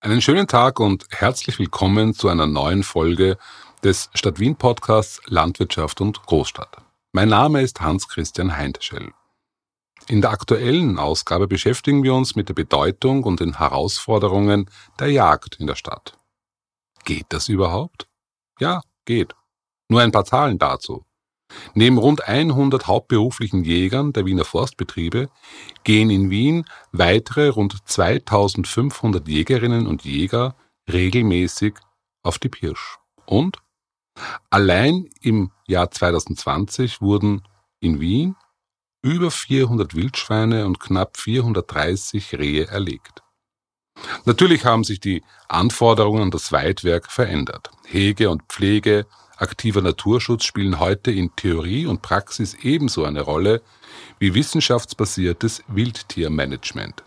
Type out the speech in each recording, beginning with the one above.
Einen schönen Tag und herzlich willkommen zu einer neuen Folge des Stadt Wien Podcasts Landwirtschaft und Großstadt. Mein Name ist Hans-Christian Heinteschell. In der aktuellen Ausgabe beschäftigen wir uns mit der Bedeutung und den Herausforderungen der Jagd in der Stadt. Geht das überhaupt? Ja, geht. Nur ein paar Zahlen dazu. Neben rund 100 hauptberuflichen Jägern der Wiener Forstbetriebe gehen in Wien weitere rund 2500 Jägerinnen und Jäger regelmäßig auf die Pirsch. Und allein im Jahr 2020 wurden in Wien über 400 Wildschweine und knapp 430 Rehe erlegt. Natürlich haben sich die Anforderungen an das Weidwerk verändert. Hege und Pflege aktiver Naturschutz spielen heute in Theorie und Praxis ebenso eine Rolle wie wissenschaftsbasiertes Wildtiermanagement.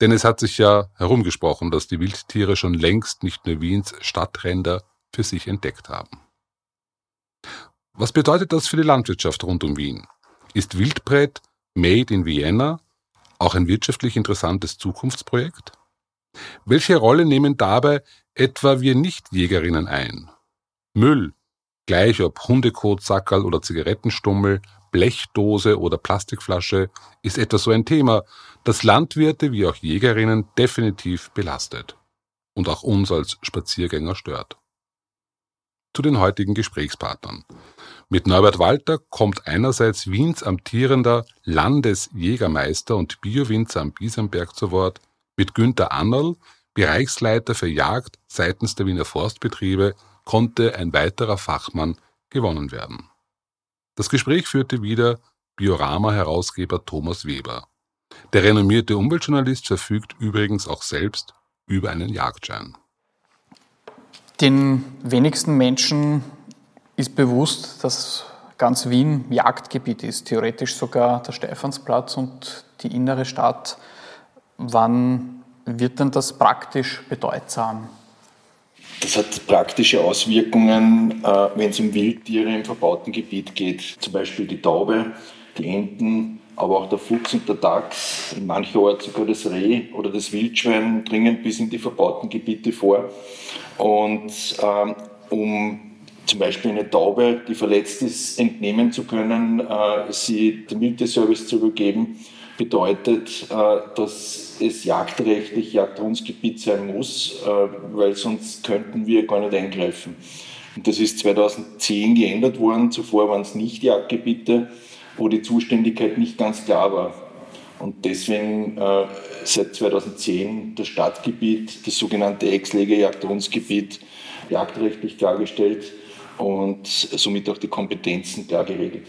Denn es hat sich ja herumgesprochen, dass die Wildtiere schon längst nicht nur Wiens Stadtränder für sich entdeckt haben. Was bedeutet das für die Landwirtschaft rund um Wien? Ist Wildbret Made in Vienna auch ein wirtschaftlich interessantes Zukunftsprojekt? Welche Rolle nehmen dabei etwa wir Nichtjägerinnen ein? Müll, gleich ob Hundekot, Sackerl oder Zigarettenstummel, Blechdose oder Plastikflasche, ist etwa so ein Thema, das Landwirte wie auch Jägerinnen definitiv belastet und auch uns als Spaziergänger stört. Zu den heutigen Gesprächspartnern. Mit Norbert Walter kommt einerseits Wiens amtierender Landesjägermeister und Biowinzer am Biesenberg zu Wort, mit Günter Annerl, Bereichsleiter für Jagd seitens der Wiener Forstbetriebe konnte ein weiterer Fachmann gewonnen werden. Das Gespräch führte wieder Biorama-Herausgeber Thomas Weber. Der renommierte Umweltjournalist verfügt übrigens auch selbst über einen Jagdschein. Den wenigsten Menschen ist bewusst, dass ganz Wien Jagdgebiet ist, theoretisch sogar der Stephansplatz und die innere Stadt. Wann wird denn das praktisch bedeutsam? Das hat praktische Auswirkungen, äh, wenn es um Wildtiere im verbauten Gebiet geht. Zum Beispiel die Taube, die Enten, aber auch der Fuchs und der Dachs, in mancherorts sogar das Reh oder das Wildschwein dringen bis in die verbauten Gebiete vor. Und ähm, um zum Beispiel eine Taube, die verletzt ist, entnehmen zu können, äh, sie dem Wildtierservice zu übergeben, bedeutet, äh, dass es jagdrechtlich Jagdhundsgebiet sein muss, äh, weil sonst könnten wir gar nicht eingreifen. Und das ist 2010 geändert worden. Zuvor waren es nicht Jagdgebiete, wo die Zuständigkeit nicht ganz klar war. Und deswegen äh, seit 2010 das Stadtgebiet, das sogenannte Ex-Lege-Jagdhundsgebiet, jagdrechtlich klargestellt und somit auch die Kompetenzen klar geregelt.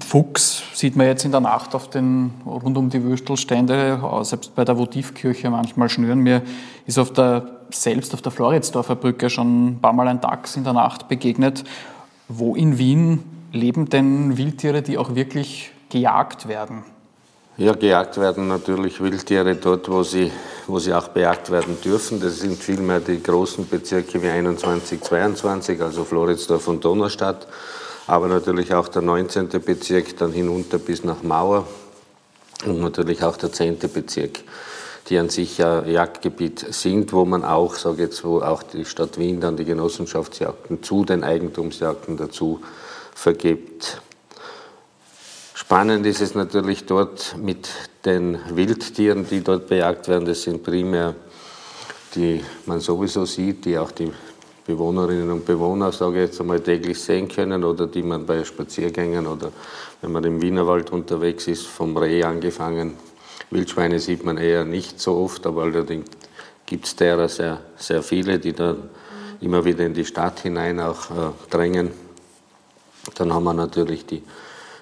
Fuchs sieht man jetzt in der Nacht auf den, rund um die Würstelstände, selbst bei der Votivkirche manchmal schnüren. Mir ist auf der, selbst auf der Floridsdorfer Brücke schon ein paar Mal ein Dachs in der Nacht begegnet. Wo in Wien leben denn Wildtiere, die auch wirklich gejagt werden? Ja, gejagt werden natürlich Wildtiere dort, wo sie, wo sie auch bejagt werden dürfen. Das sind vielmehr die großen Bezirke wie 21, 22, also Floridsdorf und Donaustadt aber natürlich auch der 19. Bezirk dann hinunter bis nach Mauer und natürlich auch der 10. Bezirk, die an sich ja Jagdgebiet sind, wo man auch, sage jetzt, wo auch die Stadt Wien dann die Genossenschaftsjagden zu den Eigentumsjagden dazu vergibt. Spannend ist es natürlich dort mit den Wildtieren, die dort bejagt werden. Das sind primär die man sowieso sieht, die auch die Bewohnerinnen und Bewohner, sage ich jetzt einmal, täglich sehen können oder die man bei Spaziergängen oder wenn man im Wienerwald unterwegs ist, vom Reh angefangen. Wildschweine sieht man eher nicht so oft, aber allerdings gibt es derer sehr, sehr viele, die dann immer wieder in die Stadt hinein auch äh, drängen. Dann haben wir natürlich die,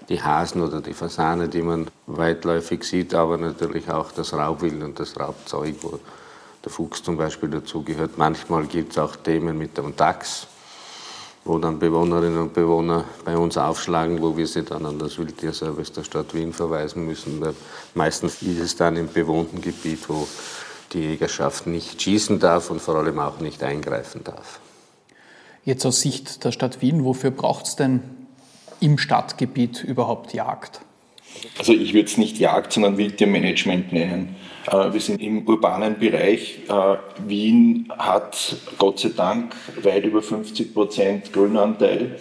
die Hasen oder die Fasane, die man weitläufig sieht, aber natürlich auch das Raubwild und das Raubzeug, wo der Fuchs zum Beispiel dazugehört. Manchmal gibt es auch Themen mit dem Dachs, wo dann Bewohnerinnen und Bewohner bei uns aufschlagen, wo wir sie dann an das Wildtierservice der Stadt Wien verweisen müssen. Weil meistens ist es dann im bewohnten Gebiet, wo die Jägerschaft nicht schießen darf und vor allem auch nicht eingreifen darf. Jetzt aus Sicht der Stadt Wien, wofür braucht es denn im Stadtgebiet überhaupt Jagd? Also ich würde es nicht Jagd, sondern Wildtiermanagement nennen. Äh, wir sind im urbanen Bereich. Äh, Wien hat Gott sei Dank weit über 50 Prozent Grünanteil.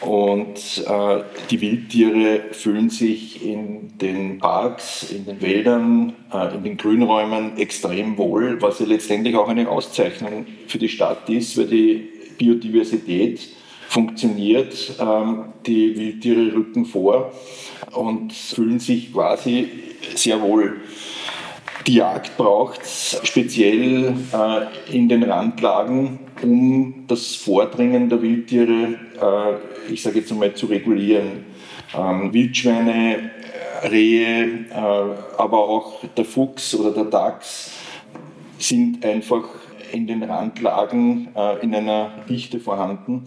Und äh, die Wildtiere fühlen sich in den Parks, in den Wäldern, in den Grünräumen extrem wohl, was ja letztendlich auch eine Auszeichnung für die Stadt ist, weil die Biodiversität funktioniert. Ähm, die Wildtiere rücken vor und fühlen sich quasi sehr wohl. Die Jagd braucht es speziell äh, in den Randlagen, um das Vordringen der Wildtiere, äh, ich sage jetzt einmal, zu regulieren. Ähm, Wildschweine, Rehe, äh, aber auch der Fuchs oder der Dachs sind einfach in den Randlagen in einer Dichte vorhanden.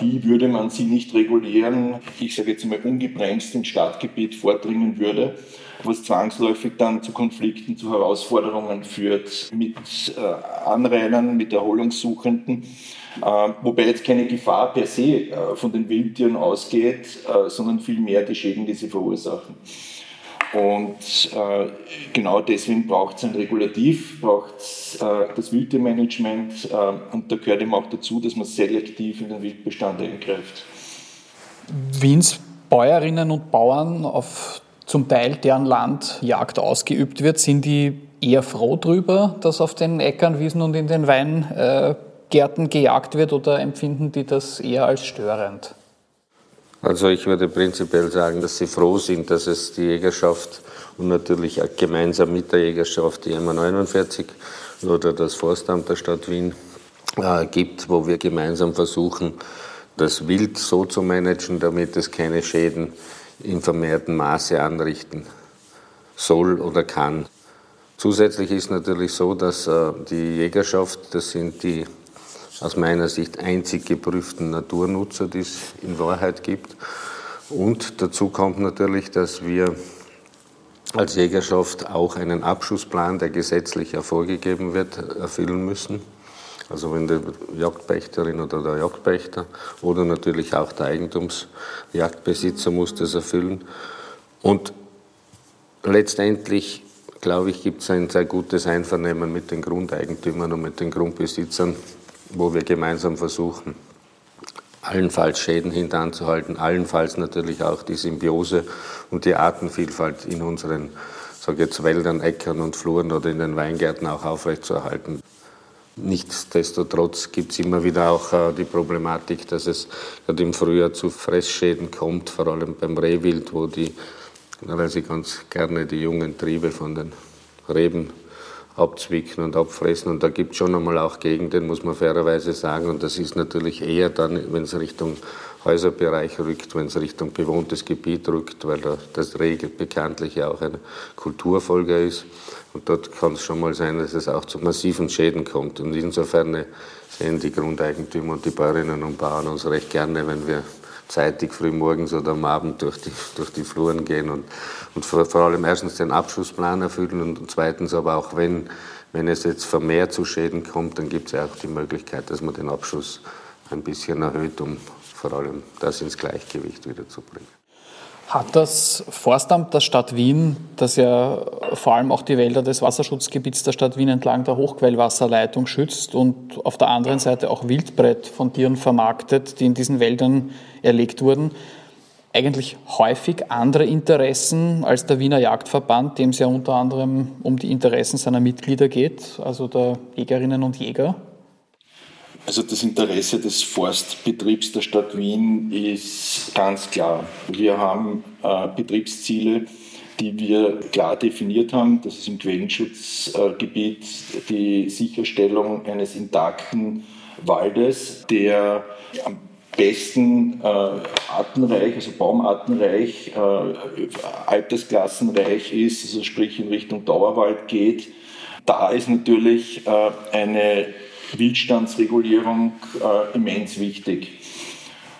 Die würde man sie nicht regulieren, ich sage jetzt einmal ungebremst ins Stadtgebiet vordringen würde was zwangsläufig dann zu Konflikten, zu Herausforderungen führt mit äh, Anrainern, mit Erholungssuchenden. Äh, wobei jetzt keine Gefahr per se äh, von den Wildtieren ausgeht, sondern vielmehr die Schäden, die sie verursachen. Und äh, genau deswegen braucht es ein Regulativ, braucht es äh, das Wildtiermanagement äh, und da gehört eben auch dazu, dass man selektiv in den Wildbestand eingreift. Wiens Bäuerinnen und Bauern, auf zum Teil deren Land Jagd ausgeübt wird, sind die eher froh drüber, dass auf den Äckern, Wiesen und in den Weingärten gejagt wird oder empfinden die das eher als störend? Also ich würde prinzipiell sagen, dass sie froh sind, dass es die Jägerschaft und natürlich gemeinsam mit der Jägerschaft die MA49 oder das Forstamt der Stadt Wien äh, gibt, wo wir gemeinsam versuchen, das Wild so zu managen, damit es keine Schäden in vermehrtem Maße anrichten soll oder kann. Zusätzlich ist natürlich so, dass äh, die Jägerschaft, das sind die aus meiner Sicht einzig geprüften Naturnutzer, die es in Wahrheit gibt. Und dazu kommt natürlich, dass wir als Jägerschaft auch einen Abschussplan, der gesetzlich hervorgegeben wird, erfüllen müssen. Also wenn die Jagdpächterin oder der Jagdpächter oder natürlich auch der Eigentumsjagdbesitzer muss das erfüllen. Und letztendlich, glaube ich, gibt es ein sehr gutes Einvernehmen mit den Grundeigentümern und mit den Grundbesitzern, wo wir gemeinsam versuchen, allenfalls Schäden hintanzuhalten, allenfalls natürlich auch die Symbiose und die Artenvielfalt in unseren sage jetzt, Wäldern, Äckern und Fluren oder in den Weingärten auch aufrechtzuerhalten. Nichtsdestotrotz gibt es immer wieder auch äh, die Problematik, dass es gerade im Frühjahr zu Fressschäden kommt, vor allem beim Rehwild, wo die, weil sie ganz gerne die jungen Triebe von den Reben abzwicken und abfressen. Und da gibt es schon einmal auch Gegenden, muss man fairerweise sagen. Und das ist natürlich eher dann, wenn es Richtung Häuserbereich rückt, wenn es Richtung bewohntes Gebiet rückt, weil da das Reh bekanntlich ja auch ein Kulturfolger ist. Und dort kann es schon mal sein, dass es auch zu massiven Schäden kommt. Und insofern sehen die Grundeigentümer und die Bäuerinnen und Bauern uns recht gerne, wenn wir zeitig früh morgens oder am Abend durch die, durch die Fluren gehen und, und vor, vor allem erstens den Abschussplan erfüllen und zweitens aber auch wenn, wenn es jetzt vermehrt zu Schäden kommt, dann gibt es ja auch die Möglichkeit, dass man den Abschuss ein bisschen erhöht, um vor allem das ins Gleichgewicht wieder zu bringen. Hat das Forstamt der Stadt Wien, das ja vor allem auch die Wälder des Wasserschutzgebiets der Stadt Wien entlang der Hochquellwasserleitung schützt und auf der anderen Seite auch Wildbrett von Tieren vermarktet, die in diesen Wäldern erlegt wurden, eigentlich häufig andere Interessen als der Wiener Jagdverband, dem es ja unter anderem um die Interessen seiner Mitglieder geht, also der Jägerinnen und Jäger? Also das Interesse des Forstbetriebs der Stadt Wien ist ganz klar. Wir haben äh, Betriebsziele, die wir klar definiert haben. Das ist im Quellenschutzgebiet die Sicherstellung eines intakten Waldes, der am besten äh, artenreich, also baumartenreich, äh, altersklassenreich ist, also sprich in Richtung Dauerwald geht. Da ist natürlich äh, eine Wildstandsregulierung äh, immens wichtig.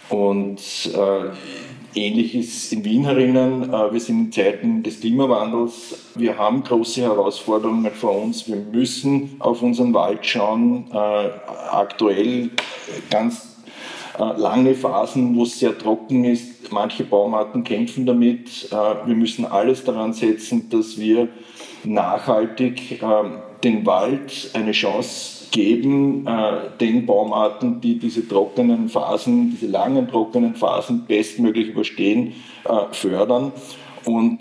Und äh, ähnlich ist in Wien herinnen. Äh, wir sind in Zeiten des Klimawandels. Wir haben große Herausforderungen vor uns. Wir müssen auf unseren Wald schauen. Äh, aktuell ganz äh, lange Phasen, wo es sehr trocken ist. Manche Baumarten kämpfen damit. Äh, wir müssen alles daran setzen, dass wir nachhaltig äh, den Wald eine Chance geben, äh, den Baumarten, die diese trockenen Phasen, diese langen trockenen Phasen bestmöglich überstehen, äh, fördern. Und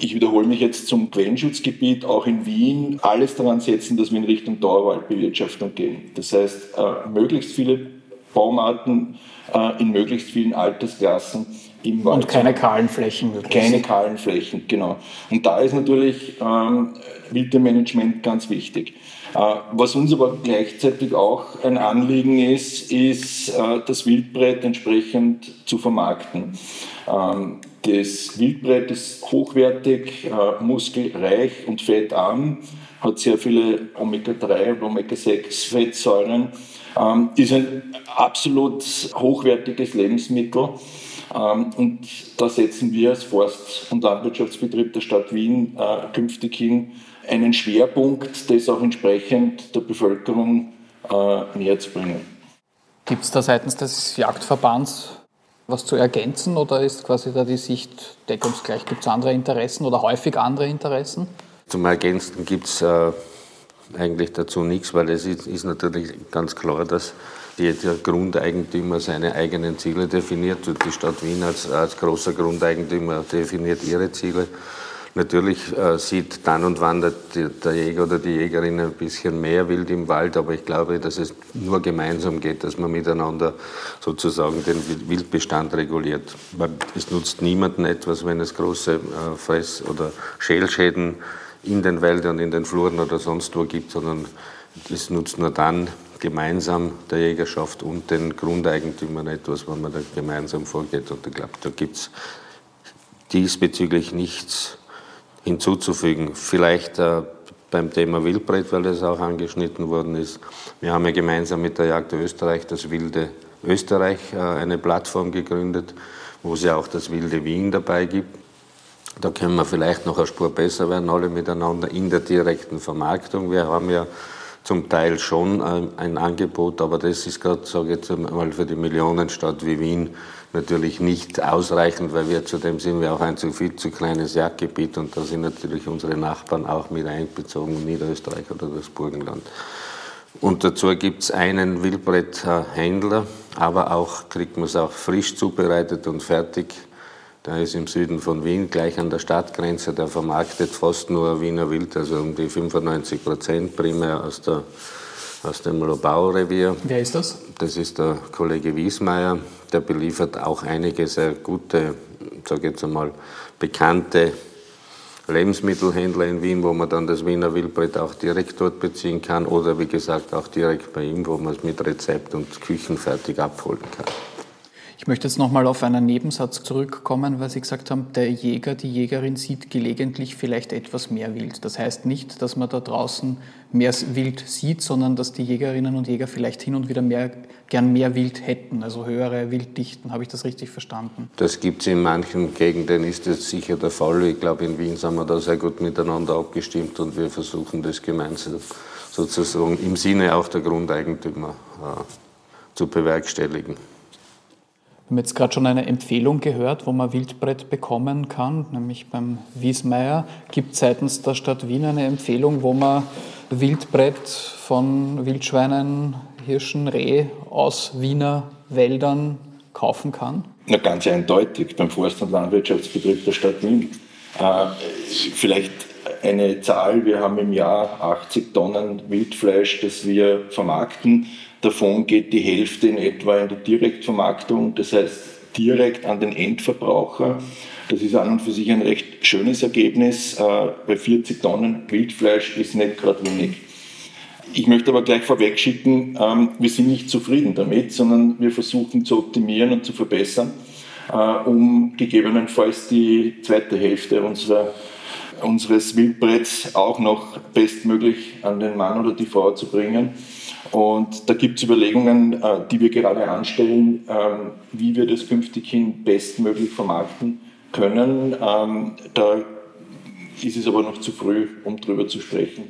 ich wiederhole mich jetzt zum Quellenschutzgebiet, auch in Wien, alles daran setzen, dass wir in Richtung Dauerwaldbewirtschaftung gehen. Das heißt, äh, möglichst viele Baumarten äh, in möglichst vielen Altersklassen im Wald. Und keine kahlen Flächen. Wirklich. Keine kahlen Flächen, genau. Und da ist natürlich ähm, Wildtiermanagement ganz wichtig. Äh, was uns aber gleichzeitig auch ein Anliegen ist, ist äh, das Wildbrett entsprechend zu vermarkten. Ähm, das Wildbrett ist hochwertig, äh, muskelreich und fettarm, hat sehr viele Omega-3 und Omega-6-Fettsäuren, ähm, ist ein absolut hochwertiges Lebensmittel. Ähm, und da setzen wir als Forst- und Landwirtschaftsbetrieb der Stadt Wien äh, künftig hin, einen Schwerpunkt, das auch entsprechend der Bevölkerung äh, näher zu bringen. Gibt es da seitens des Jagdverbands was zu ergänzen oder ist quasi da die Sicht deckungsgleich? Gibt es andere Interessen oder häufig andere Interessen? Zum Ergänzen gibt es äh, eigentlich dazu nichts, weil es ist, ist, natürlich ganz klar, dass jeder Grundeigentümer seine eigenen Ziele definiert. Die Stadt Wien als, als großer Grundeigentümer definiert ihre Ziele. Natürlich äh, sieht dann und wann der, der, Jäger oder die Jägerin ein bisschen mehr Wild im Wald, aber ich glaube, dass es nur gemeinsam geht, dass man miteinander sozusagen den Wildbestand reguliert. Weil es nutzt niemandem etwas, wenn es große äh, Fress- oder Schälschäden in den Wäldern, in den Fluren oder sonst wo gibt, sondern es nutzt nur dann gemeinsam der Jägerschaft und den Grundeigentümern etwas, wenn man da gemeinsam vorgeht. Und ich glaube, da gibt es diesbezüglich nichts hinzuzufügen. Vielleicht äh, beim Thema Wildbrett, weil das auch angeschnitten worden ist. Wir haben ja gemeinsam mit der Jagd Österreich das Wilde Österreich äh, eine Plattform gegründet, wo es ja auch das Wilde Wien dabei gibt. Da können wir vielleicht noch eine Spur besser werden, alle miteinander in der direkten Vermarktung. Wir haben ja zum Teil schon äh, ein Angebot, aber das ist gerade, sage ich jetzt einmal, für die Millionenstadt wie Wien natürlich nicht ausreichend, weil wir zudem sind wir auch ein zu viel zu kleines Jagdgebiet und da sind natürlich unsere Nachbarn auch mit einbezogen, Niederösterreich oder das Burgenland. Und dazu gibt es einen Wildbretthändler, aber auch kriegt man es auch frisch zubereitet und fertig. Der ist im Süden von Wien, gleich an der Stadtgrenze. Der vermarktet fast nur Wiener Wild, also um die 95 Prozent primär aus der aus dem Lobau-Revier. Wer ist das? Das ist der Kollege Wiesmeier. Der beliefert auch einige sehr gute, sage jetzt einmal, bekannte Lebensmittelhändler in Wien, wo man dann das Wiener Wildbrett auch direkt dort beziehen kann oder wie gesagt auch direkt bei ihm, wo man es mit Rezept und Küchenfertig abholen kann. Ich möchte jetzt nochmal auf einen Nebensatz zurückkommen, weil Sie gesagt haben, der Jäger, die Jägerin sieht gelegentlich vielleicht etwas mehr Wild. Das heißt nicht, dass man da draußen mehr Wild sieht, sondern dass die Jägerinnen und Jäger vielleicht hin und wieder mehr, gern mehr Wild hätten, also höhere Wilddichten. Habe ich das richtig verstanden? Das gibt es in manchen Gegenden, ist das sicher der Fall. Ich glaube, in Wien sind wir da sehr gut miteinander abgestimmt und wir versuchen das gemeinsam sozusagen im Sinne auch der Grundeigentümer äh, zu bewerkstelligen. Wir haben jetzt gerade schon eine Empfehlung gehört, wo man Wildbrett bekommen kann, nämlich beim Wiesmeier. Gibt seitens der Stadt Wien eine Empfehlung, wo man Wildbrett von Wildschweinen, Hirschen, Reh aus Wiener Wäldern kaufen kann? Na, ganz eindeutig beim Forst- und Landwirtschaftsbetrieb der Stadt Wien. Äh, vielleicht eine Zahl, wir haben im Jahr 80 Tonnen Wildfleisch, das wir vermarkten. Davon geht die Hälfte in etwa in die Direktvermarktung, das heißt direkt an den Endverbraucher. Das ist an und für sich ein recht schönes Ergebnis. Bei äh, 40 Tonnen Wildfleisch ist nicht gerade wenig. Ich möchte aber gleich vorweg schicken, ähm, wir sind nicht zufrieden damit, sondern wir versuchen zu optimieren und zu verbessern, äh, um gegebenenfalls die zweite Hälfte unserer, unseres Wildbretts auch noch bestmöglich an den Mann oder die Frau zu bringen. Und da gibt es Überlegungen, äh, die wir gerade anstellen, ähm, wie wir das künftig hin bestmöglich vermarkten können. Ähm, da ist es aber noch zu früh, um darüber zu sprechen.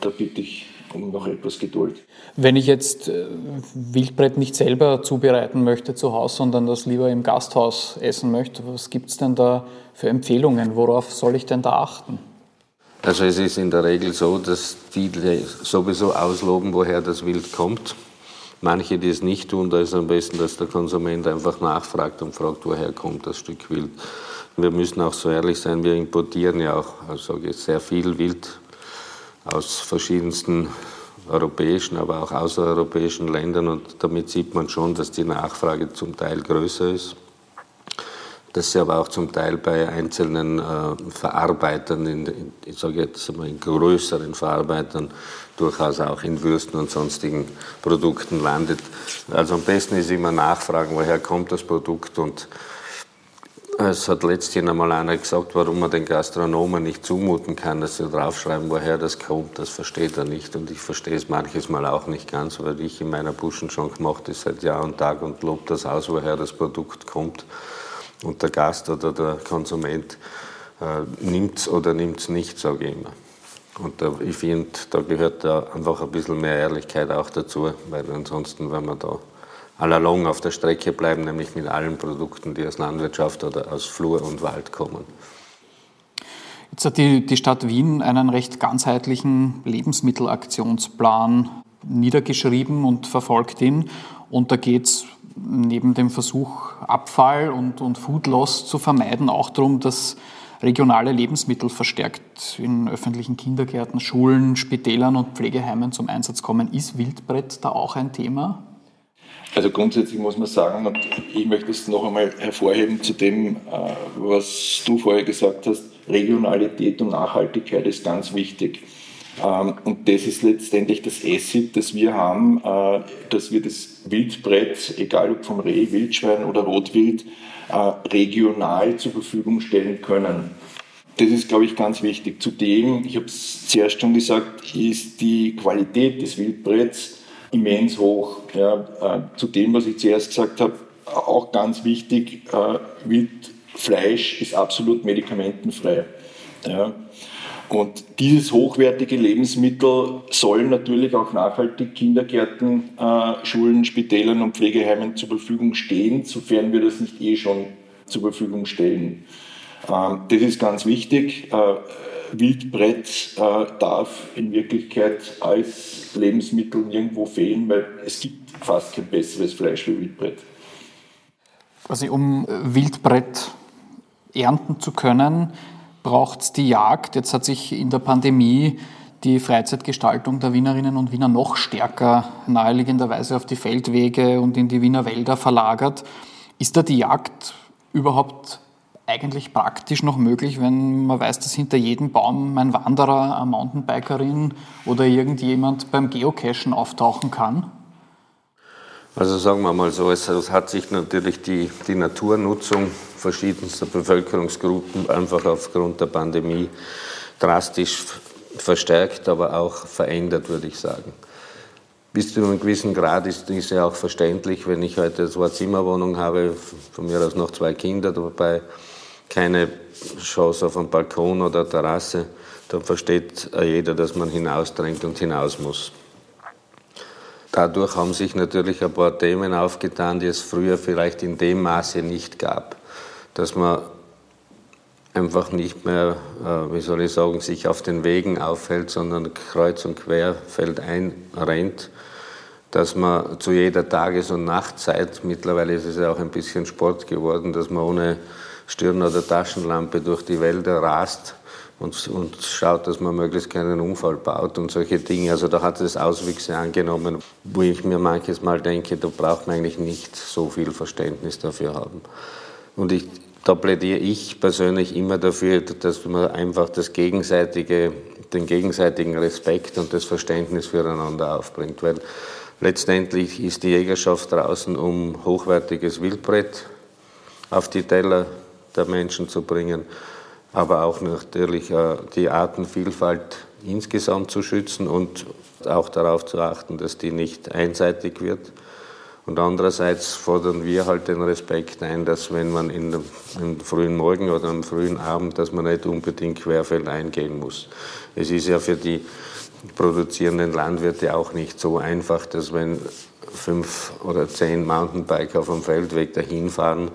da bitte ich um noch etwas Geduld. Wenn ich jetzt äh, Wildbrett nicht selber zubereiten möchte zu Hause, sondern das lieber im Gasthaus essen möchte, was gibt es denn da für Empfehlungen? Worauf soll ich denn da achten? Also es ist in der Regel so, dass viele sowieso ausloben, woher das Wild kommt. Manche, die es nicht tun, da ist am besten, dass der Konsument einfach nachfragt und fragt, woher kommt das Stück Wild. Wir müssen auch so ehrlich sein, wir importieren ja auch also sehr viel Wild aus verschiedensten europäischen, aber auch außereuropäischen Ländern und damit sieht man schon, dass die Nachfrage zum Teil größer ist. Dass sie aber auch zum Teil bei einzelnen äh, Verarbeitern, in, in, ich sage jetzt mal in größeren Verarbeitern, durchaus auch in Würsten und sonstigen Produkten landet. Also am besten ist immer nachfragen, woher kommt das Produkt und es hat letztens einmal einer gesagt, warum man den Gastronomen nicht zumuten kann, dass sie draufschreiben, woher das kommt. Das versteht er nicht. Und ich verstehe es manches Mal auch nicht ganz, weil ich in meiner Buschen schon gemacht habe seit Jahr und Tag und lobe das aus, woher das Produkt kommt. Und der Gast oder der Konsument äh, nimmt es oder nimmt es nicht, sage ich immer. Und da, ich finde, da gehört da einfach ein bisschen mehr Ehrlichkeit auch dazu, weil ansonsten, wenn man da allalong auf der Strecke bleiben, nämlich mit allen Produkten, die aus Landwirtschaft oder aus Flur und Wald kommen. Jetzt hat die, die Stadt Wien einen recht ganzheitlichen Lebensmittelaktionsplan niedergeschrieben und verfolgt ihn. Und da geht es neben dem Versuch, Abfall und, und Food Loss zu vermeiden, auch darum, dass regionale Lebensmittel verstärkt in öffentlichen Kindergärten, Schulen, Spitälern und Pflegeheimen zum Einsatz kommen. Ist Wildbrett da auch ein Thema? Also grundsätzlich muss man sagen, und ich möchte es noch einmal hervorheben zu dem, äh, was du vorher gesagt hast, Regionalität und Nachhaltigkeit ist ganz wichtig. Ähm, und das ist letztendlich das Asset, das wir haben, äh, dass wir das Wildbrett, egal ob vom Reh, Wildschwein oder Rotwild, äh, regional zur Verfügung stellen können. Das ist, glaube ich, ganz wichtig. Zudem, ich habe es zuerst schon gesagt, ist die Qualität des Wildbretts immens hoch. Ja, äh, zu dem, was ich zuerst gesagt habe, auch ganz wichtig, äh, Wildfleisch ist absolut medikamentenfrei. Ja. Und dieses hochwertige Lebensmittel soll natürlich auch nachhaltig Kindergärten, äh, Schulen, Spitälern und Pflegeheimen zur Verfügung stehen, sofern wir das nicht eh schon zur Verfügung stellen. Ähm, das ist ganz wichtig. Äh, Wildbrett äh, darf in Wirklichkeit als Lebensmittel nirgendwo fehlen, weil es gibt fast kein besseres Fleisch wie Wildbrett. Also um Wildbrett ernten zu können, braucht es die Jagd. Jetzt hat sich in der Pandemie die Freizeitgestaltung der Wienerinnen und Wiener noch stärker naheliegenderweise auf die Feldwege und in die Wiener Wälder verlagert. Ist da die Jagd überhaupt eigentlich praktisch noch möglich, wenn man weiß, dass hinter jedem Baum ein Wanderer, eine Mountainbikerin oder irgendjemand beim Geocachen auftauchen kann? Also sagen wir mal so, es hat sich natürlich die, die Naturnutzung verschiedenster Bevölkerungsgruppen einfach aufgrund der Pandemie drastisch verstärkt, aber auch verändert, würde ich sagen. Bis zu einem gewissen Grad ist es ja auch verständlich, wenn ich heute so eine Zimmerwohnung habe, von mir aus noch zwei Kinder dabei, keine Chance auf einen Balkon oder Terrasse, dann versteht jeder, dass man hinausdrängt und hinaus muss. Dadurch haben sich natürlich ein paar Themen aufgetan, die es früher vielleicht in dem Maße nicht gab. Dass man einfach nicht mehr, äh, wie soll ich sagen, sich auf den Wegen aufhält, sondern kreuz und quer feldein rennt. Dass man zu jeder Tages- und Nachtzeit, mittlerweile ist es ja auch ein bisschen Sport geworden, dass man ohne Stirn- oder Taschenlampe durch die Wälder rast und, und schaut, dass man möglichst keinen Unfall baut und solche Dinge. Also da hat es Auswüchse angenommen, wo ich mir manches Mal denke, da braucht man eigentlich nicht so viel Verständnis dafür haben. Und ich, da plädiere ich persönlich immer dafür, dass man einfach das gegenseitige, den gegenseitigen Respekt und das Verständnis füreinander aufbringt. Weil letztendlich ist die Jägerschaft draußen, um hochwertiges Wildbrett auf die Teller der Menschen zu bringen, aber auch natürlich äh, die Artenvielfalt insgesamt zu schützen und auch darauf zu achten, dass die nicht einseitig wird. Und andererseits fordern wir halt den Respekt ein, dass wenn man in dem, im frühen Morgen oder am frühen Abend, dass man nicht unbedingt querfeld eingehen muss. Es ist ja für die produzierenden Landwirte auch nicht so einfach, dass wenn fünf oder zehn Mountainbiker dem Feldweg dahin fahren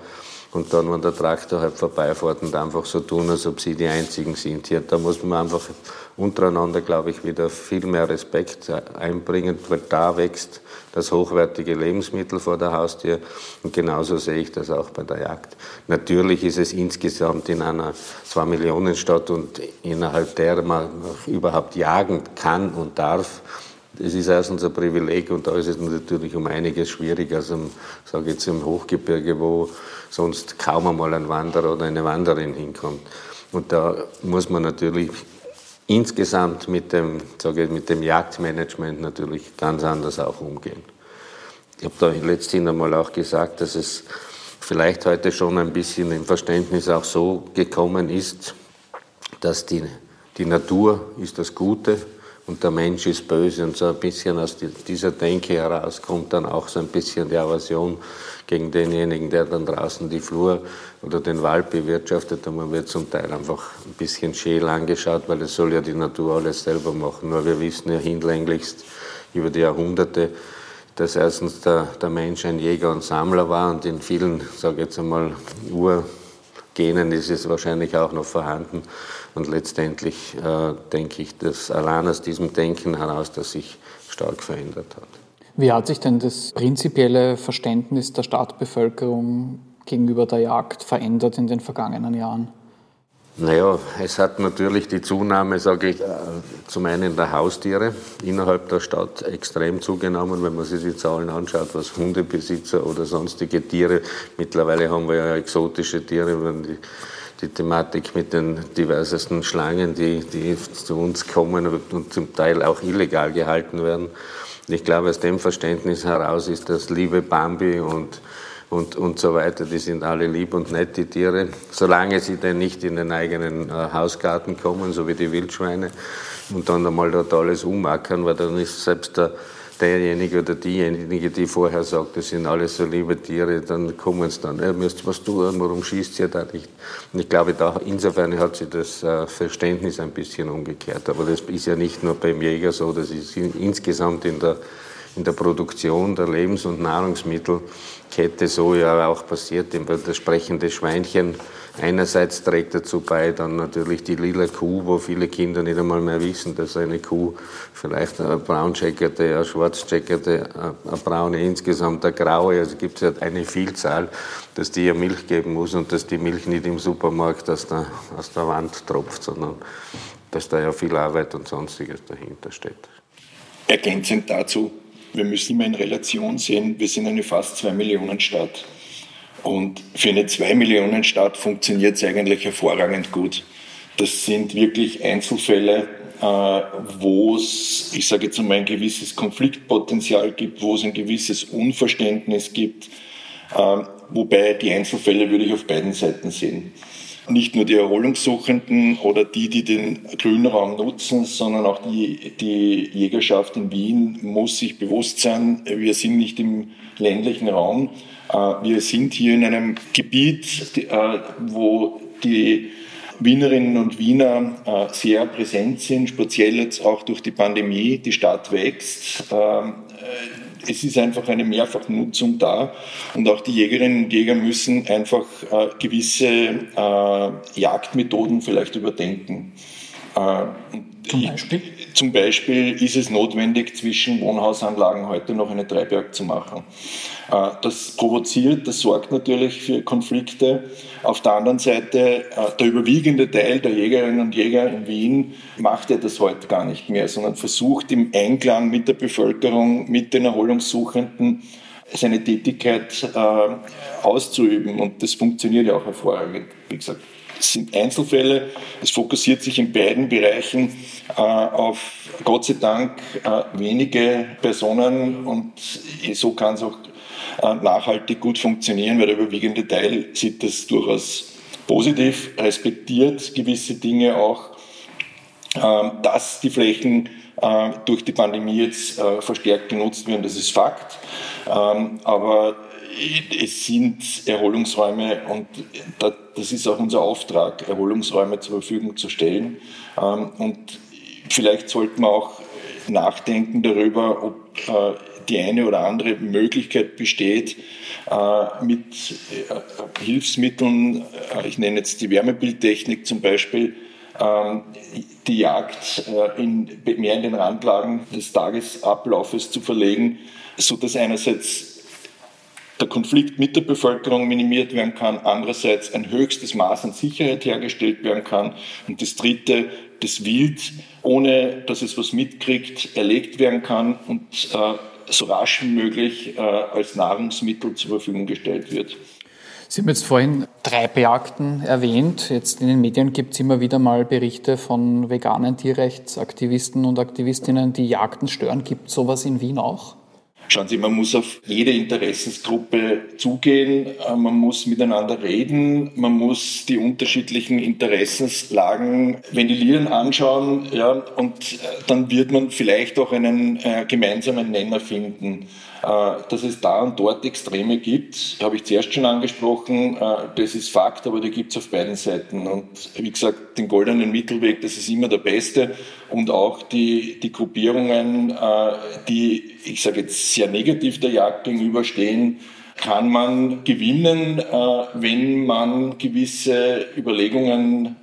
und dann, wenn der Traktor halt vorbeifährt und einfach so tun, als ob sie die Einzigen sind hier. Da muss man einfach untereinander, glaube ich, wieder viel mehr Respekt einbringen, weil da wächst das hochwertige Lebensmittel vor der Haustür. Und genauso sehe ich das auch bei der Jagd. Natürlich ist es insgesamt in einer Zwei-Millionen-Stadt und innerhalb der man überhaupt jagen kann und darf, das ist erstens ein Privileg und da ist es natürlich um einiges schwieriger als im, sage jetzt im Hochgebirge, wo sonst kaum einmal ein Wanderer oder eine Wanderin hinkommt. Und da muss man natürlich insgesamt mit dem, sage ich, mit dem Jagdmanagement natürlich ganz anders auch umgehen. Ich habe da letzthin einmal auch gesagt, dass es vielleicht heute schon ein bisschen im Verständnis auch so gekommen ist, dass die, die Natur ist das Gute und der Mensch ist böse und so ein bisschen aus dieser Denke heraus kommt dann auch so ein bisschen die Aversion gegen denjenigen, der dann draußen die Flur oder den Wald bewirtschaftet und man wird zum Teil einfach ein bisschen scheel angeschaut, weil es soll ja die Natur alles selber machen. Nur wir wissen ja hinlänglichst über die Jahrhunderte, dass erstens der, der Mensch ein Jäger und Sammler war und in vielen, sage ich jetzt einmal, Urgenen ist es wahrscheinlich auch noch vorhanden. Und letztendlich äh, denke ich, dass allein aus diesem Denken heraus, das sich stark verändert hat. Wie hat sich denn das prinzipielle Verständnis der Stadtbevölkerung gegenüber der Jagd verändert in den vergangenen Jahren? Naja, es hat natürlich die Zunahme, sage ich, äh, zum einen der Haustiere innerhalb der Stadt extrem zugenommen, wenn man sich die Zahlen anschaut, was Hundebesitzer oder sonstige Tiere, mittlerweile haben wir ja exotische Tiere, wenn die die Thematik mit den diversesten Schlangen, die, die zu uns kommen und zum Teil auch illegal gehalten werden. Ich glaube, aus dem Verständnis heraus ist das liebe Bambi und, und, und so weiter, die sind alle lieb und nett, die Tiere, solange sie denn nicht in den eigenen äh, Hausgarten kommen, so wie die Wildschweine, und dann einmal dort alles umackern, weil dann ist selbst der derjenige oder diejenige, die vorher sagt, das sind alles so liebe Tiere, dann kommen sie dann, ihr müsst was tun, warum schießt ihr da nicht? Und ich glaube, da, insofern hat sich das äh, Verständnis ein bisschen umgekehrt. Aber das ist ja nicht nur beim Jäger so, das ist insgesamt in der, in der Produktion der Lebens- und Nahrungsmittelkette so ja auch passiert. Das sprechende Schweinchen Einerseits trägt dazu bei dann natürlich die lila Kuh, wo viele Kinder nicht einmal mehr wissen, dass eine Kuh vielleicht eine brauncheckerte, eine schwarzcheckerte, eine braune, insgesamt eine graue, also gibt es ja eine Vielzahl, dass die ja Milch geben muss und dass die Milch nicht im Supermarkt aus der, aus der Wand tropft, sondern dass da ja viel Arbeit und sonstiges dahinter steht. Ergänzend dazu, wir müssen immer in Relation sehen, wir sind eine fast zwei Millionen Stadt. Und für eine 2-Millionen-Stadt funktioniert es eigentlich hervorragend gut. Das sind wirklich Einzelfälle, äh, wo es, ich sage jetzt einmal, ein gewisses Konfliktpotenzial gibt, wo es ein gewisses Unverständnis gibt. Äh, wobei die Einzelfälle würde ich auf beiden Seiten sehen. Nicht nur die Erholungssuchenden oder die, die den Grünraum nutzen, sondern auch die, die Jägerschaft in Wien muss sich bewusst sein, wir sind nicht im ländlichen Raum, wir sind hier in einem Gebiet, äh, wo die Wienerinnen und Wiener äh, sehr präsent sind, speziell jetzt auch durch die Pandemie. Die Stadt wächst. Ähm, es ist einfach eine Mehrfachnutzung da und auch die Jägerinnen und Jäger müssen einfach gewisse Jagdmethoden vielleicht überdenken. Zum Beispiel? Zum Beispiel ist es notwendig, zwischen Wohnhausanlagen heute noch eine Dreiberg zu machen. Äh, das provoziert, das sorgt natürlich für Konflikte. Auf der anderen Seite, äh, der überwiegende Teil der Jägerinnen und Jäger in Wien macht ja das heute gar nicht mehr, sondern versucht im Einklang mit der Bevölkerung, mit den Erholungssuchenden, seine Tätigkeit äh, auszuüben. Und das funktioniert ja auch hervorragend, wie gesagt. Sind Einzelfälle. Es fokussiert sich in beiden Bereichen äh, auf Gott sei Dank äh, wenige Personen und so kann es auch äh, nachhaltig gut funktionieren, weil der überwiegende Teil sieht das durchaus positiv, respektiert gewisse Dinge auch, ähm, dass die Flächen äh, durch die Pandemie jetzt äh, verstärkt genutzt werden, das ist Fakt. Ähm, aber es sind Erholungsräume und das ist auch unser Auftrag, Erholungsräume zur Verfügung zu stellen. Ähm, und vielleicht sollten wir auch nachdenken darüber, ob äh, die eine oder andere Möglichkeit besteht, äh, mit äh, Hilfsmitteln, ich nenne jetzt die Wärmebildtechnik zum Beispiel, ähm, die Jagd in, mehr in den Randlagen des Tagesablaufes zu verlegen, so dass einerseits der Konflikt mit der Bevölkerung minimiert werden kann, andererseits ein höchstes Maß an Sicherheit hergestellt werden kann und das dritte, das Wild, ohne dass es was mitkriegt, erlegt werden kann und äh, so rasch wie möglich äh, als Nahrungsmittel zur Verfügung gestellt wird. Sie haben jetzt vorhin Treibjagden erwähnt. Jetzt in den Medien gibt es immer wieder mal Berichte von veganen Tierrechtsaktivisten und Aktivistinnen, die Jagden stören. Gibt es sowas in Wien auch? Schauen Sie, man muss auf jede Interessensgruppe zugehen, äh, man muss miteinander reden, man muss die unterschiedlichen Interessenslagen ventillieren, anschauen, ja, und äh, dann wird man vielleicht auch einen äh, gemeinsamen Nenner finden. Äh, dass es da und dort Extreme gibt, habe ich zuerst schon angesprochen. Das ist Fakt, aber die gibt es auf beiden Seiten. Und wie gesagt, den goldenen Mittelweg, das ist immer der beste. Und auch die, die Gruppierungen, äh, die, ich sage jetzt, sehr negativ der Jagd gegenüberstehen, kann man gewinnen, wenn man gewisse Überlegungen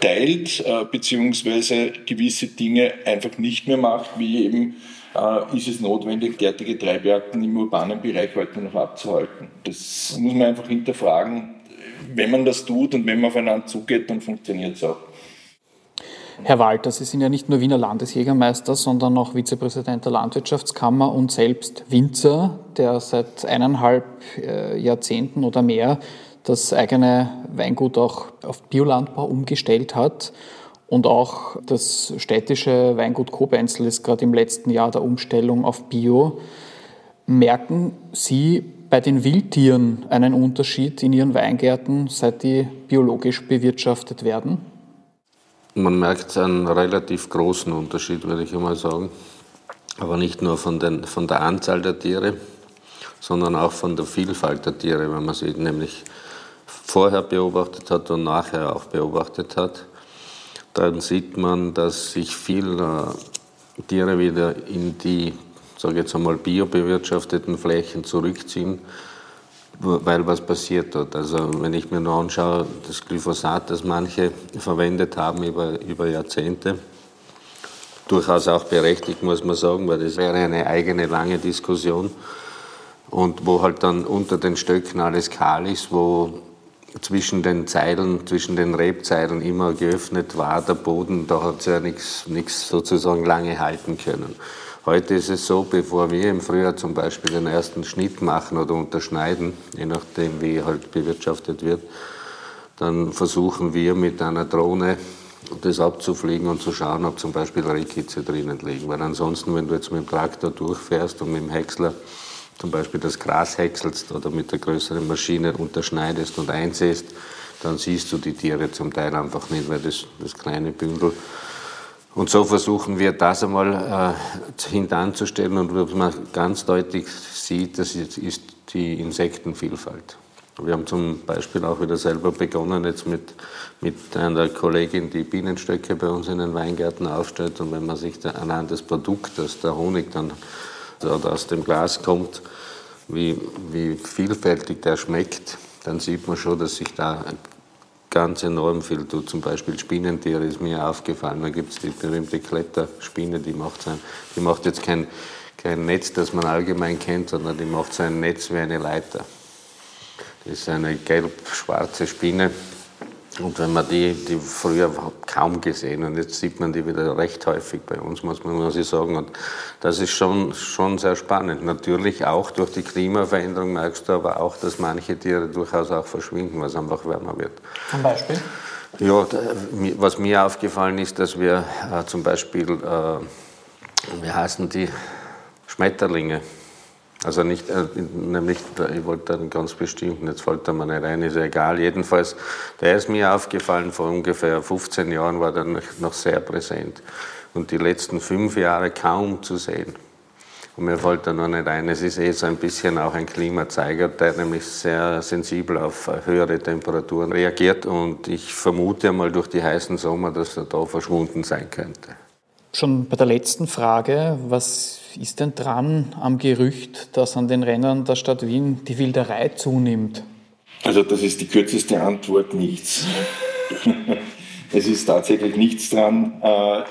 teilt, beziehungsweise gewisse Dinge einfach nicht mehr macht, wie eben äh, ist es notwendig, derartige Treibjagden im urbanen Bereich heute noch abzuhalten. Das muss man einfach hinterfragen. Wenn man das tut und wenn man aufeinander zugeht, dann funktioniert es auch. Herr Walter, Sie sind ja nicht nur Wiener Landesjägermeister, sondern auch Vizepräsident der Landwirtschaftskammer und selbst Winzer, der seit eineinhalb äh, Jahrzehnten oder mehr das eigene Weingut auch auf Biolandbau umgestellt hat. Und auch das städtische Weingut Kobenzel ist gerade im letzten Jahr der Umstellung auf Bio. Merken Sie bei den Wildtieren einen Unterschied in Ihren Weingärten, seit die biologisch bewirtschaftet werden? Man merkt einen relativ großen Unterschied, würde ich einmal sagen. Aber nicht nur von, den, von der Anzahl der Tiere, sondern auch von der Vielfalt der Tiere, wenn man sie nämlich vorher beobachtet hat und nachher auch beobachtet hat dann sieht man, dass sich viele Tiere wieder in die, sage ich jetzt einmal, biobewirtschafteten Flächen zurückziehen, weil was passiert dort. Also wenn ich mir nur anschaue, das Glyphosat, das manche verwendet haben über, über Jahrzehnte, durchaus auch berechtigt, muss man sagen, weil das wäre eine eigene lange Diskussion. Und wo halt dann unter den Stöcken alles kahl ist, wo zwischen den Zeilen, zwischen den Rebzeilen immer geöffnet war, der Boden, da hat es ja nichts sozusagen lange halten können. Heute ist es so, bevor wir im Frühjahr zum Beispiel den ersten Schnitt machen oder unterschneiden, je nachdem wie halt bewirtschaftet wird, dann versuchen wir mit einer Drohne das abzufliegen und zu schauen, ob zum Beispiel Rehkitze drinnen liegen. Weil ansonsten, wenn du jetzt mit dem Traktor durchfährst und mit dem Häcksler zum Beispiel das Gras häckselst oder mit der größeren Maschine unterschneidest und einsäst, dann siehst du die Tiere zum Teil einfach nicht, weil das, das kleine Bündel. Und so versuchen wir das einmal äh, hintanzustellen und was man ganz deutlich sieht, das ist, die Insektenvielfalt. Wir haben zum Beispiel auch wieder selber begonnen, jetzt mit, mit einer Kollegin, die Bienenstöcke bei uns in den Weingärten aufstellt. Und wenn man sich da anhand des Produktes, der Honig dann aus dem Glas kommt, wie, wie vielfältig der schmeckt, dann sieht man schon, dass sich da ganz enorm viel tut. Zum Beispiel Spinnentiere ist mir aufgefallen. Da gibt es die berühmte Kletterspinne, die macht, sein, die macht jetzt kein, kein Netz, das man allgemein kennt, sondern die macht so ein Netz wie eine Leiter. Das ist eine gelb-schwarze Spinne, und wenn man die, die früher kaum gesehen und jetzt sieht man die wieder recht häufig bei uns, muss man muss ich sagen. Und das ist schon, schon sehr spannend. Natürlich auch durch die Klimaveränderung merkst du aber auch, dass manche Tiere durchaus auch verschwinden, was einfach wärmer wird. Zum Beispiel? Ja, was mir aufgefallen ist, dass wir äh, zum Beispiel, äh, wie heißen die, Schmetterlinge, also nicht, äh, nämlich, ich wollte einen ganz bestimmten, jetzt fällt er mir nicht rein, ist ja egal. Jedenfalls, der ist mir aufgefallen, vor ungefähr 15 Jahren war der noch sehr präsent. Und die letzten fünf Jahre kaum zu sehen. Und mir fällt da noch nicht ein, es ist eh so ein bisschen auch ein Klimazeiger, der nämlich sehr sensibel auf höhere Temperaturen reagiert. Und ich vermute einmal durch die heißen Sommer, dass er da verschwunden sein könnte. Schon bei der letzten Frage, was ist denn dran am Gerücht, dass an den Rändern der Stadt Wien die Wilderei zunimmt? Also das ist die kürzeste Antwort, nichts. es ist tatsächlich nichts dran. Äh,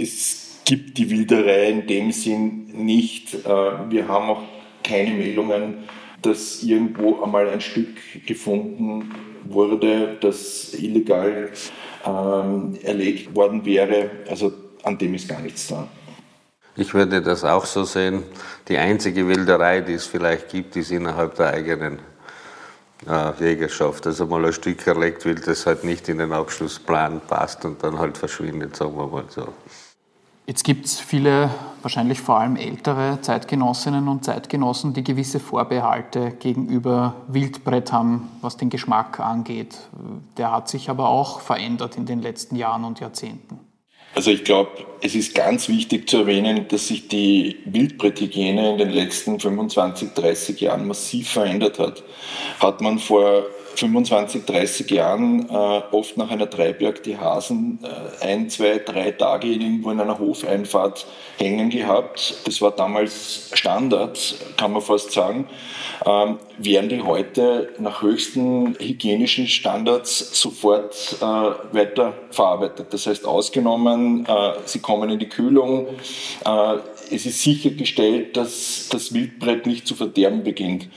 es gibt die Wilderei in dem Sinn nicht. Äh, wir haben auch keine Meldungen, dass irgendwo einmal ein Stück gefunden wurde, das illegal ähm, erlegt worden wäre. Also an dem ist gar nichts dran. Ich würde das auch so sehen. Die einzige Wilderei, die es vielleicht gibt, ist innerhalb der eigenen äh, Jägerschaft. Also mal ein Stück erlegt wird, das halt nicht in den Abschlussplan passt und dann halt verschwindet, sagen wir mal so. Jetzt gibt es viele, wahrscheinlich vor allem ältere Zeitgenossinnen und Zeitgenossen, die gewisse Vorbehalte gegenüber Wildbrett haben, was den Geschmack angeht. Der hat sich aber auch verändert in den letzten Jahren und Jahrzehnten. Also ich glaube, es ist ganz wichtig zu erwähnen, dass sich die Wildbretthygiene in den letzten 25, 30 Jahren massiv verändert hat. Hat man vor 25, 30 Jahren äh, oft nach einer Treibjagd die Hasen äh, ein, zwei, drei Tage irgendwo in einer Hofeinfahrt hängen gehabt. Das war damals Standard, kann man fast sagen. Ähm, werden die heute nach höchsten hygienischen Standards sofort äh, weiterverarbeitet. Das heißt, ausgenommen, äh, sie kommen in die Kühlung. Äh, es ist sichergestellt, dass das Wildbrett nicht zu verderben beginnt.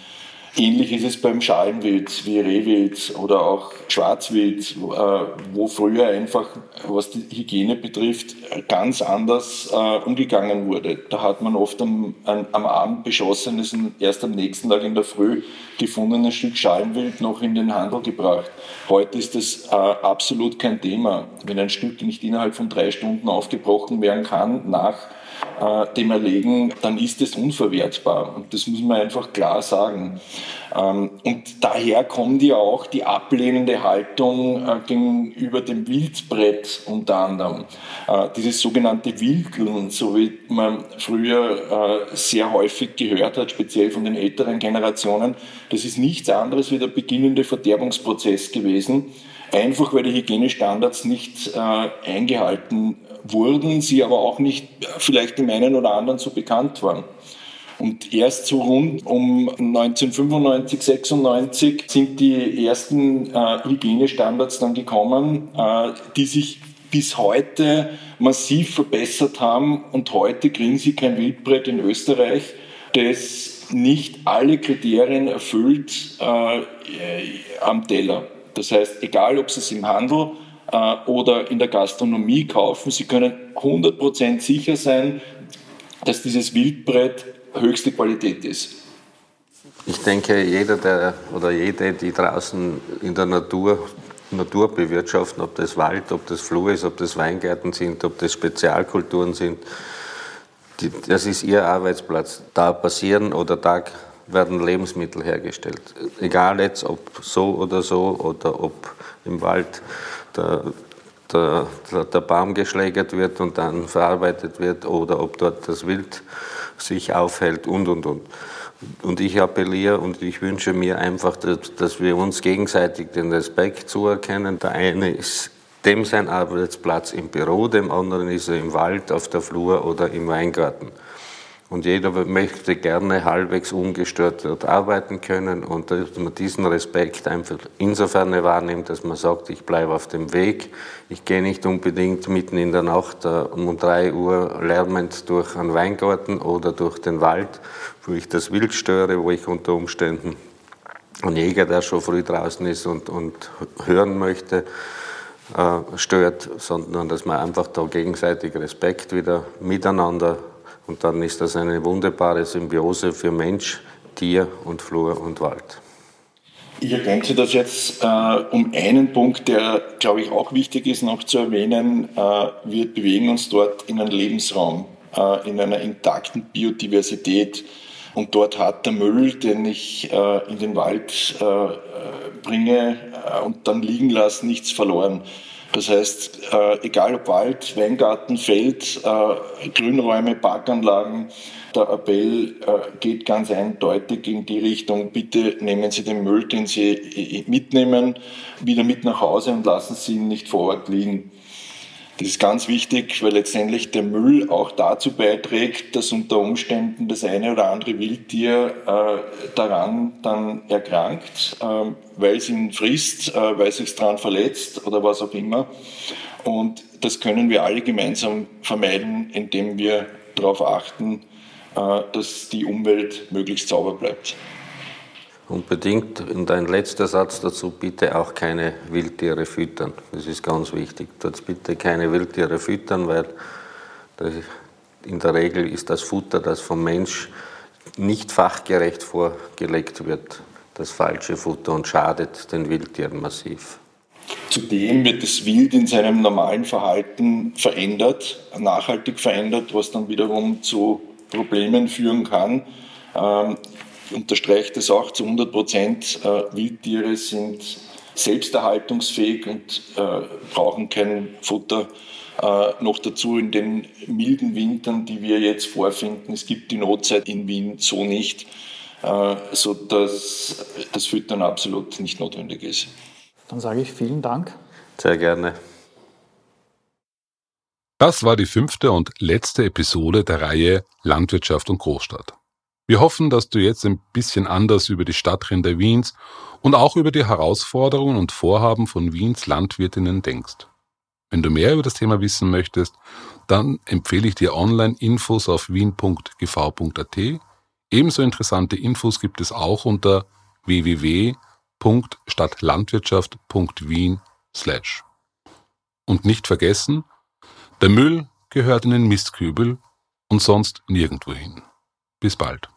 Ähnlich ist es beim Schalenwild wie Rehwild oder auch Schwarzwild, äh, wo früher einfach, was die Hygiene betrifft, ganz anders äh, umgegangen wurde. Da hat man oft am, am Abend beschossenes und erst am nächsten Tag in der Früh gefundenes Stück Schalenwild noch in den Handel gebracht. Heute ist das äh, absolut kein Thema. Wenn ein Stück nicht innerhalb von drei Stunden aufgebrochen werden kann, nach äh, dem Erlegen, dann ist es unverwertbar. Und das muss man einfach klar sagen. Ähm, und daher kommt ja auch die ablehnende Haltung äh, gegenüber dem Wildbrett unter anderem. Äh, dieses sogenannte Wildeln, so wie man früher äh, sehr häufig gehört hat, speziell von den älteren Generationen, das ist nichts anderes wie der beginnende Verderbungsprozess gewesen einfach weil die Hygienestandards nicht äh, eingehalten wurden, sie aber auch nicht vielleicht dem einen oder anderen so bekannt waren. Und erst so rund um 1995, 96 sind die ersten äh, Hygienestandards dann gekommen, äh, die sich bis heute massiv verbessert haben. Und heute kriegen Sie kein Wildbrett in Österreich, das nicht alle Kriterien erfüllt äh, am Teller. Das heißt, egal ob Sie es im Handel äh, oder in der Gastronomie kaufen. Sie können 100% sicher sein, dass dieses Wildbrett höchste Qualität ist. Ich denke, jeder der, oder jede, die draußen in der Natur Natur bewirtschaften, ob das Wald, ob das Flur ist, ob das Weingärten sind, ob das Spezialkulturen sind, die, das ist ihr Arbeitsplatz. Da passieren oder da werden Lebensmittel hergestellt. Egal jetzt, ob so oder so oder ob im Wald der, der, der Baum geschlägert wird und dann verarbeitet wird oder ob dort das Wild sich aufhält und, und, und. Und ich appelliere und ich wünsche mir einfach, dass, dass wir uns gegenseitig den Respekt zuerkennen. Der eine ist dem sein Arbeitsplatz im Büro, dem anderen ist er im Wald, auf der Flur oder im Weingarten. Und jeder möchte gerne halbwegs ungestört dort arbeiten können und dass man diesen Respekt einfach insofern wahrnimmt, dass man sagt, ich bleibe auf dem Weg. Ich gehe nicht unbedingt mitten in der Nacht äh, um drei Uhr lärmend durch einen Weingarten oder durch den Wald, wo ich das Wild störe, wo ich unter Umständen einen Jäger, der schon früh draußen ist und, und hören möchte, äh, stört, sondern dass man einfach da gegenseitig Respekt wieder miteinander und dann ist das eine wunderbare Symbiose für Mensch, Tier und Flur und Wald. Ich ergänze das jetzt äh, um einen Punkt, der, glaube ich, auch wichtig ist noch zu erwähnen. Äh, wir bewegen uns dort in einem Lebensraum, äh, in einer intakten Biodiversität. Und dort hat der Müll, den ich äh, in den Wald äh, bringe äh, und dann liegen lasse, nichts verloren. Das heißt, äh, egal ob Wald, Weingarten, Feld, äh, Grünräume, Parkanlagen, der Appell äh, geht ganz eindeutig in die Richtung, bitte nehmen Sie den Müll, den Sie mitnehmen, wieder mit nach Hause und lassen Sie ihn nicht vor Ort liegen. Das ist ganz wichtig, weil letztendlich der Müll auch dazu beiträgt, dass unter Umständen das eine oder andere Wildtier äh, daran dann erkrankt, äh, weil es ihn frisst, äh, weil es sich daran verletzt oder was auch immer. Und das können wir alle gemeinsam vermeiden, indem wir darauf achten, äh, dass die Umwelt möglichst sauber bleibt. Unbedingt. Und ein letzter Satz dazu, bitte auch keine Wildtiere füttern. Das ist ganz wichtig. Dort bitte keine Wildtiere füttern, weil in der Regel ist das Futter, das vom Mensch nicht fachgerecht vorgelegt wird, das falsche Futter und schadet den Wildtieren massiv. Zudem wird das Wild in seinem normalen Verhalten verändert, nachhaltig verändert, was dann wiederum zu Problemen führen kann. Ähm, unterstreicht es auch zu 100 Prozent, äh, Wildtiere sind selbsterhaltungsfähig und äh, brauchen kein Futter. Äh, noch dazu in den milden Wintern, die wir jetzt vorfinden. Es gibt die Notzeit in Wien so nicht, äh, sodass das Füttern absolut nicht notwendig ist. Dann sage ich vielen Dank. Sehr gerne. Das war die fünfte und letzte Episode der Reihe Landwirtschaft und Großstadt. Wir hoffen, dass du jetzt ein bisschen anders über die Stadtränder Wiens und auch über die Herausforderungen und Vorhaben von Wiens Landwirtinnen denkst. Wenn du mehr über das Thema wissen möchtest, dann empfehle ich dir online Infos auf wien.gv.at. Ebenso interessante Infos gibt es auch unter www.stadtlandwirtschaft.wien Und nicht vergessen, der Müll gehört in den Mistkübel und sonst nirgendwo hin. Bis bald.